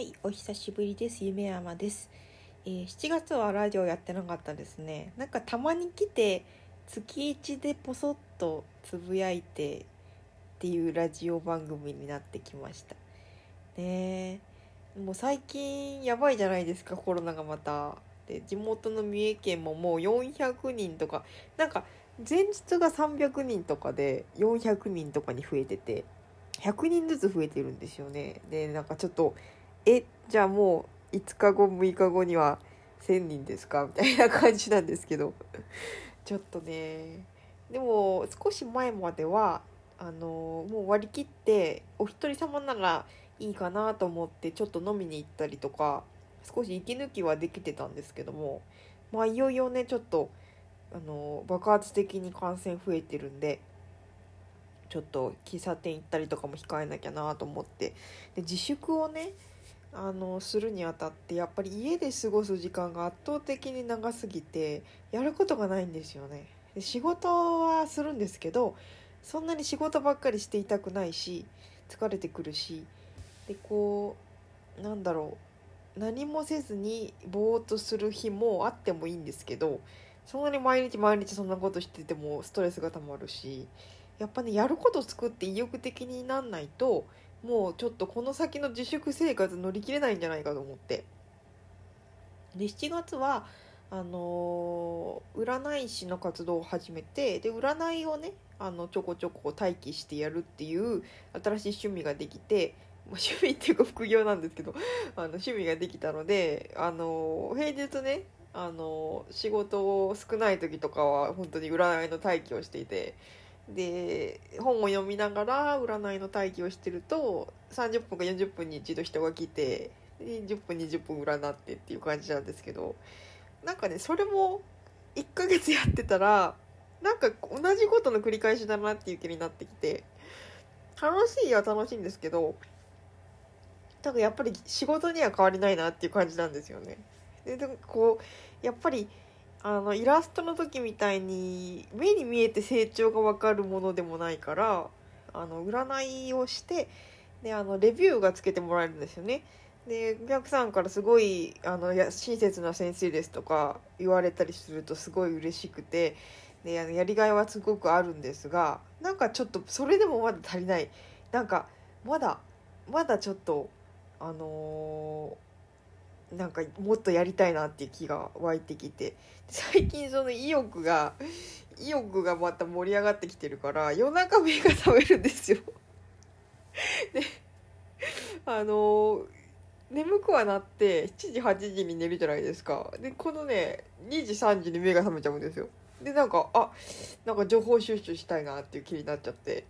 はい、お久しぶりです。夢山です。えー7月はラジオやってなかったですね。なんかたまに来て月1でポソッとつぶやいてっていうラジオ番組になってきました。ねもう最近やばいじゃないですか、コロナがまた。で、地元の三重県ももう400人とか、なんか前日が300人とかで400人とかに増えてて、100人ずつ増えてるんですよね。で、なんかちょっと、え、じゃあもう5日後、6日後には1000人ですか？みたいな感じなんですけど。ちょっとね。でも、少し前までは、あの、もう割り切って、お一人様ならいいかなと思って、ちょっと飲みに行ったりとか、少し息抜きはできてたんですけども、まあ、いよいよね、ちょっと、あの、爆発的に感染増えてるんで、ちょっと喫茶店行ったりとかも控えなきゃなと思ってで自粛をねあのするにあたってやっぱり家で過ごす時間が圧倒的に長すぎてやることがないんですよね。で仕事はするんですけどそんなに仕事ばっかりしていたくないし疲れてくるしでこうなんだろう何もせずにぼーっとする日もあってもいいんですけどそんなに毎日毎日そんなことしててもストレスがたまるしやっぱねやること作って意欲的になんないともうちょっとこの先の自粛生活乗り切れないんじゃないかと思って。で7月はあのー占い師の活動を始めてで占いをねあのちょこちょこ待機してやるっていう新しい趣味ができて、趣味っていうか 副業なんですけどあの趣味ができたのであのー平日ねあのー仕事を少ない時とかは本当に占いの待機をしていてで本を読みながら占いの待機をしてると30分か40分に一度人が来て10分20分占ってっていう感じなんですけどなんかねそれも1ヶ月やってたらなんか同じことの繰り返しだなっていう気になってきて楽しいは楽しいんですけどだからやっぱり仕事には変わりないなっていう感じなんですよね。ででもこうやっぱりあのイラストの時みたいに目に見えて成長が分かるものでもないからあの占いをしてであのレビューがつけてもらえるんですよね。でお客さんからすごいあのや親切な先生ですとか言われたりするとすごい嬉しくてであのやりがいはすごくあるんですがなんかちょっとそれでもまだ足りないなんかまだまだちょっとあのーなんかもっとやりたいなっていう気が湧いてきて。最近その意欲が意欲がまた盛り上がってきてるから夜中目が覚めるんですよ。であの眠くはなって7時8時に寝るじゃないですか。でこのね2時3時に目が覚めちゃうんですよ。でなんかあなんか情報収集したいなっていう気になっちゃって。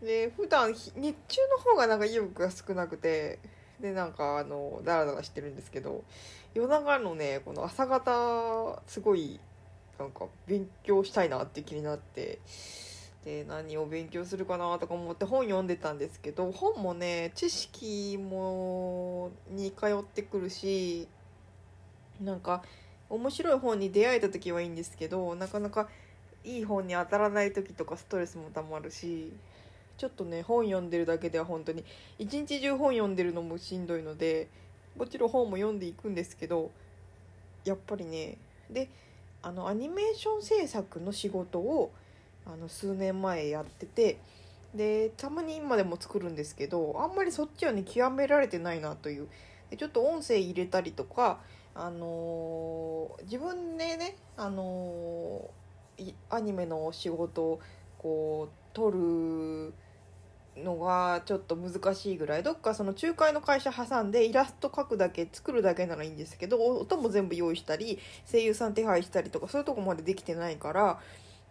で普段日中の方がなんか意欲が少なくて。でなんかあのダラダラしてるんですけど夜中のねこの朝方すごいなんか勉強したいなって気になってで何を勉強するかなとか思って本読んでたんですけど本もね知識もに通ってくるしなんか面白い本に出会えた時はいいんですけどなかなかいい本に当たらない時とかストレスもたまるしちょっとね本読んでるだけでは本当に一日中本読んでるのもしんどいのでもちろん本も読んでいくんですけどやっぱりねであのアニメーション制作の仕事をあの数年前やっててでたまに今でも作るんですけどあんまりそっちはね極められてないなという。でちょっと音声入れたりとかあのー自分でねあのーアニメの仕事をこう撮るのがちょっと難しいぐらいどっかその仲介の会社挟んでイラスト描くだけ作るだけならいいんですけど音も全部用意したり声優さん手配したりとかそういうとこまでできてないから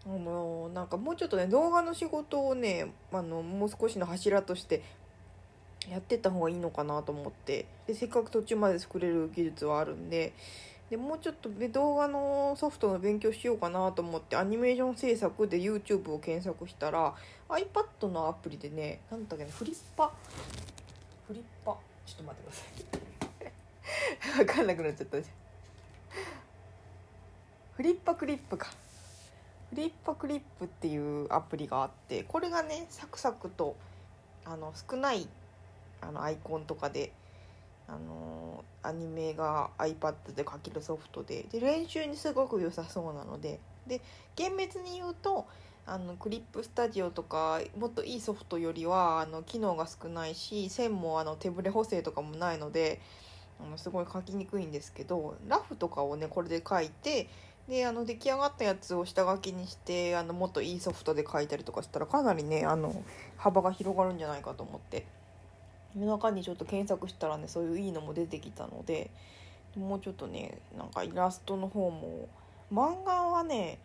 あのなんかもうちょっとね動画の仕事をねあのもう少しの柱としてやってった方がいいのかなと思って。でせっかく途中まで作れる技術はあるんででもうちょっと動画のソフトの勉強しようかなと思ってアニメーション制作で YouTube を検索したら iPad のアプリでねなんだっけなフリッパ？フリッパ？ちょっと待ってください。分かんなくなっちゃった。フリッパクリップか。フリッパクリップっていうアプリがあってこれがねサクサクとあの少ないあのアイコンとかであのアニメが iPad で書けるソフトでで練習にすごく良さそうなのでで厳密に言うとあのクリップスタジオとかもっといいソフトよりはあの機能が少ないし線もあの手ブレ補正とかもないのであのすごい書きにくいんですけどラフとかをねこれで書いてであの出来上がったやつを下書きにしてあのもっといいソフトで書いたりとかしたらかなりねあの幅が広がるんじゃないかと思って。夜中にちょっと検索したらねそういういいのも出てきたのでもうちょっとねなんかイラストの方も漫画はね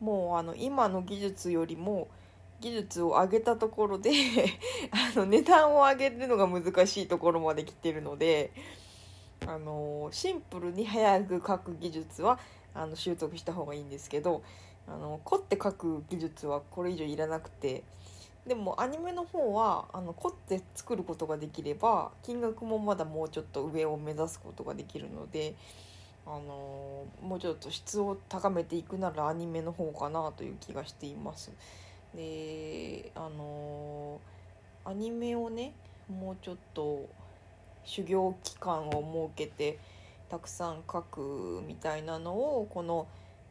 もうあの今の技術よりも技術を上げたところで あの値段を上げるのが難しいところまで来てるのであのシンプルに早く描く技術はあの習得した方がいいんですけどあの凝って描く技術はこれ以上いらなくてでもアニメの方はあの凝って作ることができれば金額もまだもうちょっと上を目指すことができるので。あのもうちょっと質を高めていくならアニメの方かなという気がしています。であのアニメをねもうちょっと修行期間を設けてたくさん書くみたいなのをこの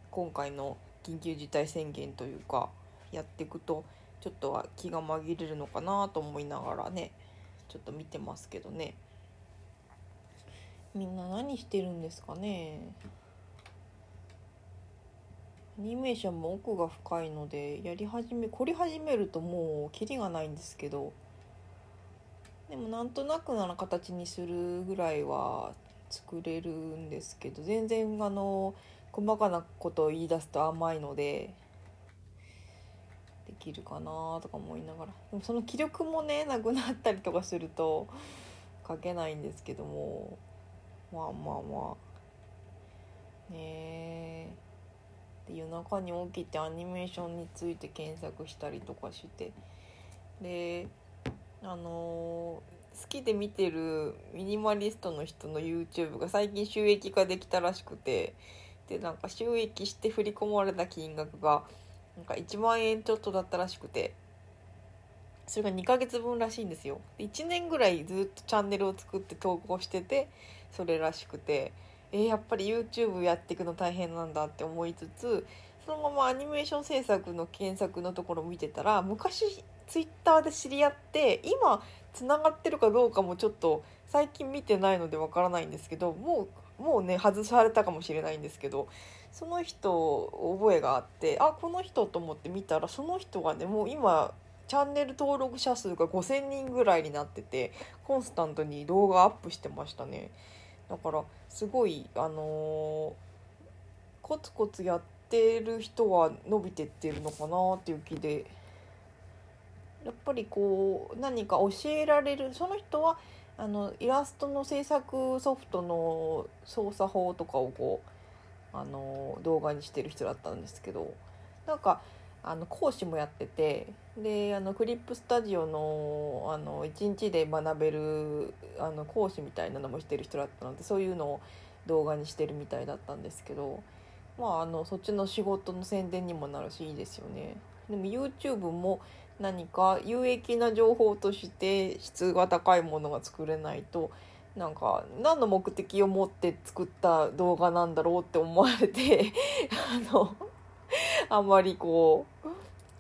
今回の緊急事態宣言というかやっていくとちょっとは気が紛れるのかなと思いながらねちょっと見てますけどね。みんな何してるんですかね？アニメーションも奥が深いのでやり始め凝り始めるともうキリがないんですけどでもなんとなくな形にするぐらいは作れるんですけど全然あの細かなことを言い出すと甘いのでできるかなとか思いながら。でもその気力もねなくなったりとかすると書けないんですけども。まあまあまあ。ねで夜中に起きてアニメーションについて検索したりとかして。であのー、好きで見てるミニマリストの人の YouTube が最近収益化できたらしくて。でなんか収益して振り込まれた金額がなんか1万円ちょっとだったらしくて。それが2ヶ月分らしいんですよ。1年ぐらいずっとチャンネルを作って投稿しててそれらしくて。えー、やっぱり YouTube やっていくの大変なんだって思いつつそのままアニメーション制作の検索のところ見てたら昔 Twitter で知り合って今つながってるかどうかもちょっと最近見てないのでわからないんですけどもうもうね外されたかもしれないんですけどその人覚えがあってあこの人と思って見たらその人がねもう今チャンネル登録者数が5,000人ぐらいになっててコンスタントに動画アップしてましたね。だからすごいあのー、コツコツやってる人は伸びてってるのかなっていう気でやっぱりこう何か教えられるその人はあのイラストの制作ソフトの操作法とかをこうあの動画にしてる人だったんですけどなんかあの講師もやっててであのクリップスタジオのあの1日で学べるあの講師みたいなのもしてる人だったのでそういうのを動画にしてるみたいだったんですけどまああのそっちの仕事の宣伝にもなるしいいですよね。でも YouTube も何か有益な情報として質が高いものが作れないとなんか何の目的を持って作った動画なんだろうって思われて あのあんまりこう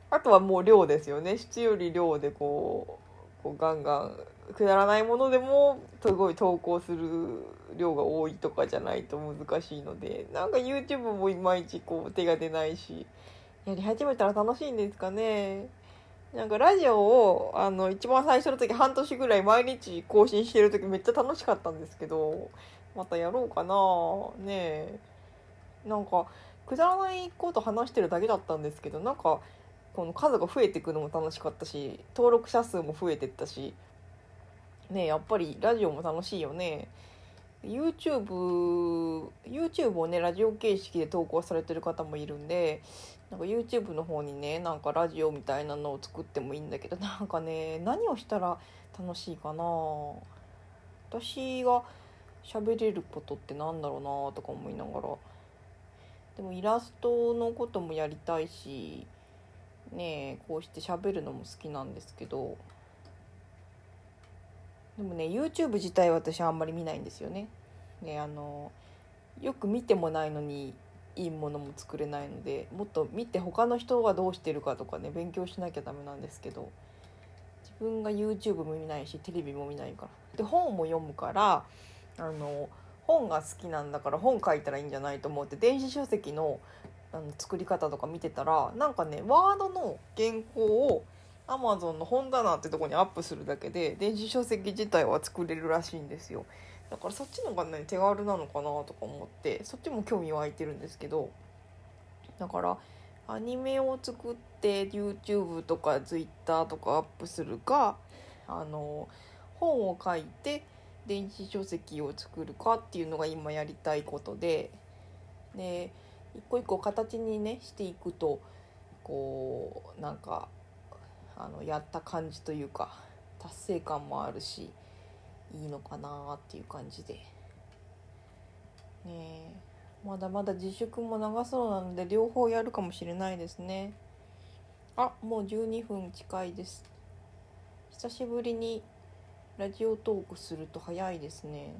あとはもう量ですよね。質より量でこうこうガンガンくだらないものでもすごい投稿する量が多いとかじゃないと難しいのでなんか YouTube もいまいちこう手が出ないしやり始めたら楽しいんですかね。なんかラジオをあの一番最初の時半年ぐらい毎日更新してる時めっちゃ楽しかったんですけどまたやろうかな。ねえ。なんかくだらないこと話してるだけだったんですけどなんかこの数が増えていくのも楽しかったし登録者数も増えてったしねやっぱりラジオも楽しいよね。YouTube, YouTube をねラジオ形式で投稿されてる方もいるんでなんか YouTube の方にねなんかラジオみたいなのを作ってもいいんだけど なんかね何をしたら楽しいかな私が喋れることってなんだろうなとか思いながら。でもイラストのこともやりたいしねこうして喋るのも好きなんですけどでもね YouTube 自体私あんまり見ないんですよね。ねあのよく見てもないのにいいものも作れないのでもっと見て他の人がどうしてるかとかね勉強しなきゃダメなんですけど自分が YouTube も見ないしテレビも見ないから。で本も読むからあの本が好きなんだから本書いたらいいんじゃないと思って電子書籍のあの作り方とか見てたらなんかねワードの原稿を Amazon の本棚ってとこにアップするだけで電子書籍自体は作れるらしいんですよ。だからそっちのがね手軽なのかなとか思ってそっちも興味湧いてるんですけどだからアニメを作って YouTube とか Twitter とかアップするかあの本を書いて電子書籍を作るかっていうのが今やりたいことでで一個一個形にねしていくとこうなんかあのやった感じというか達成感もあるしいいのかなっていう感じで。ねまだまだ自粛も長そうなので両方やるかもしれないですね。あもう12分近いです。久しぶりにラジオトークすると早いですね。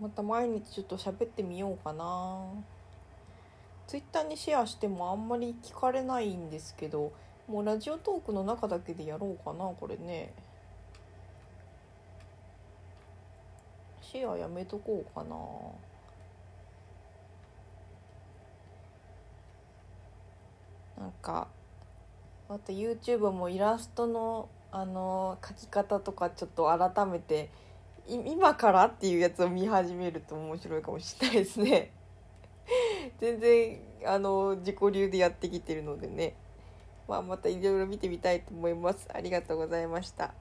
また毎日ちょっと喋ってみようかな。ツイッターにシェアしてもあんまり聞かれないんですけどもうラジオトークの中だけでやろうかなこれね。シェアやめとこうかな。なんかあと YouTube もイラストのあの描き方とかちょっと改めて今からっていうやつを見始めると面白いかもしれないですね。全然あの自己流でやってきてるのでね、まあ、またいろいろ見てみたいと思います。ありがとうございました。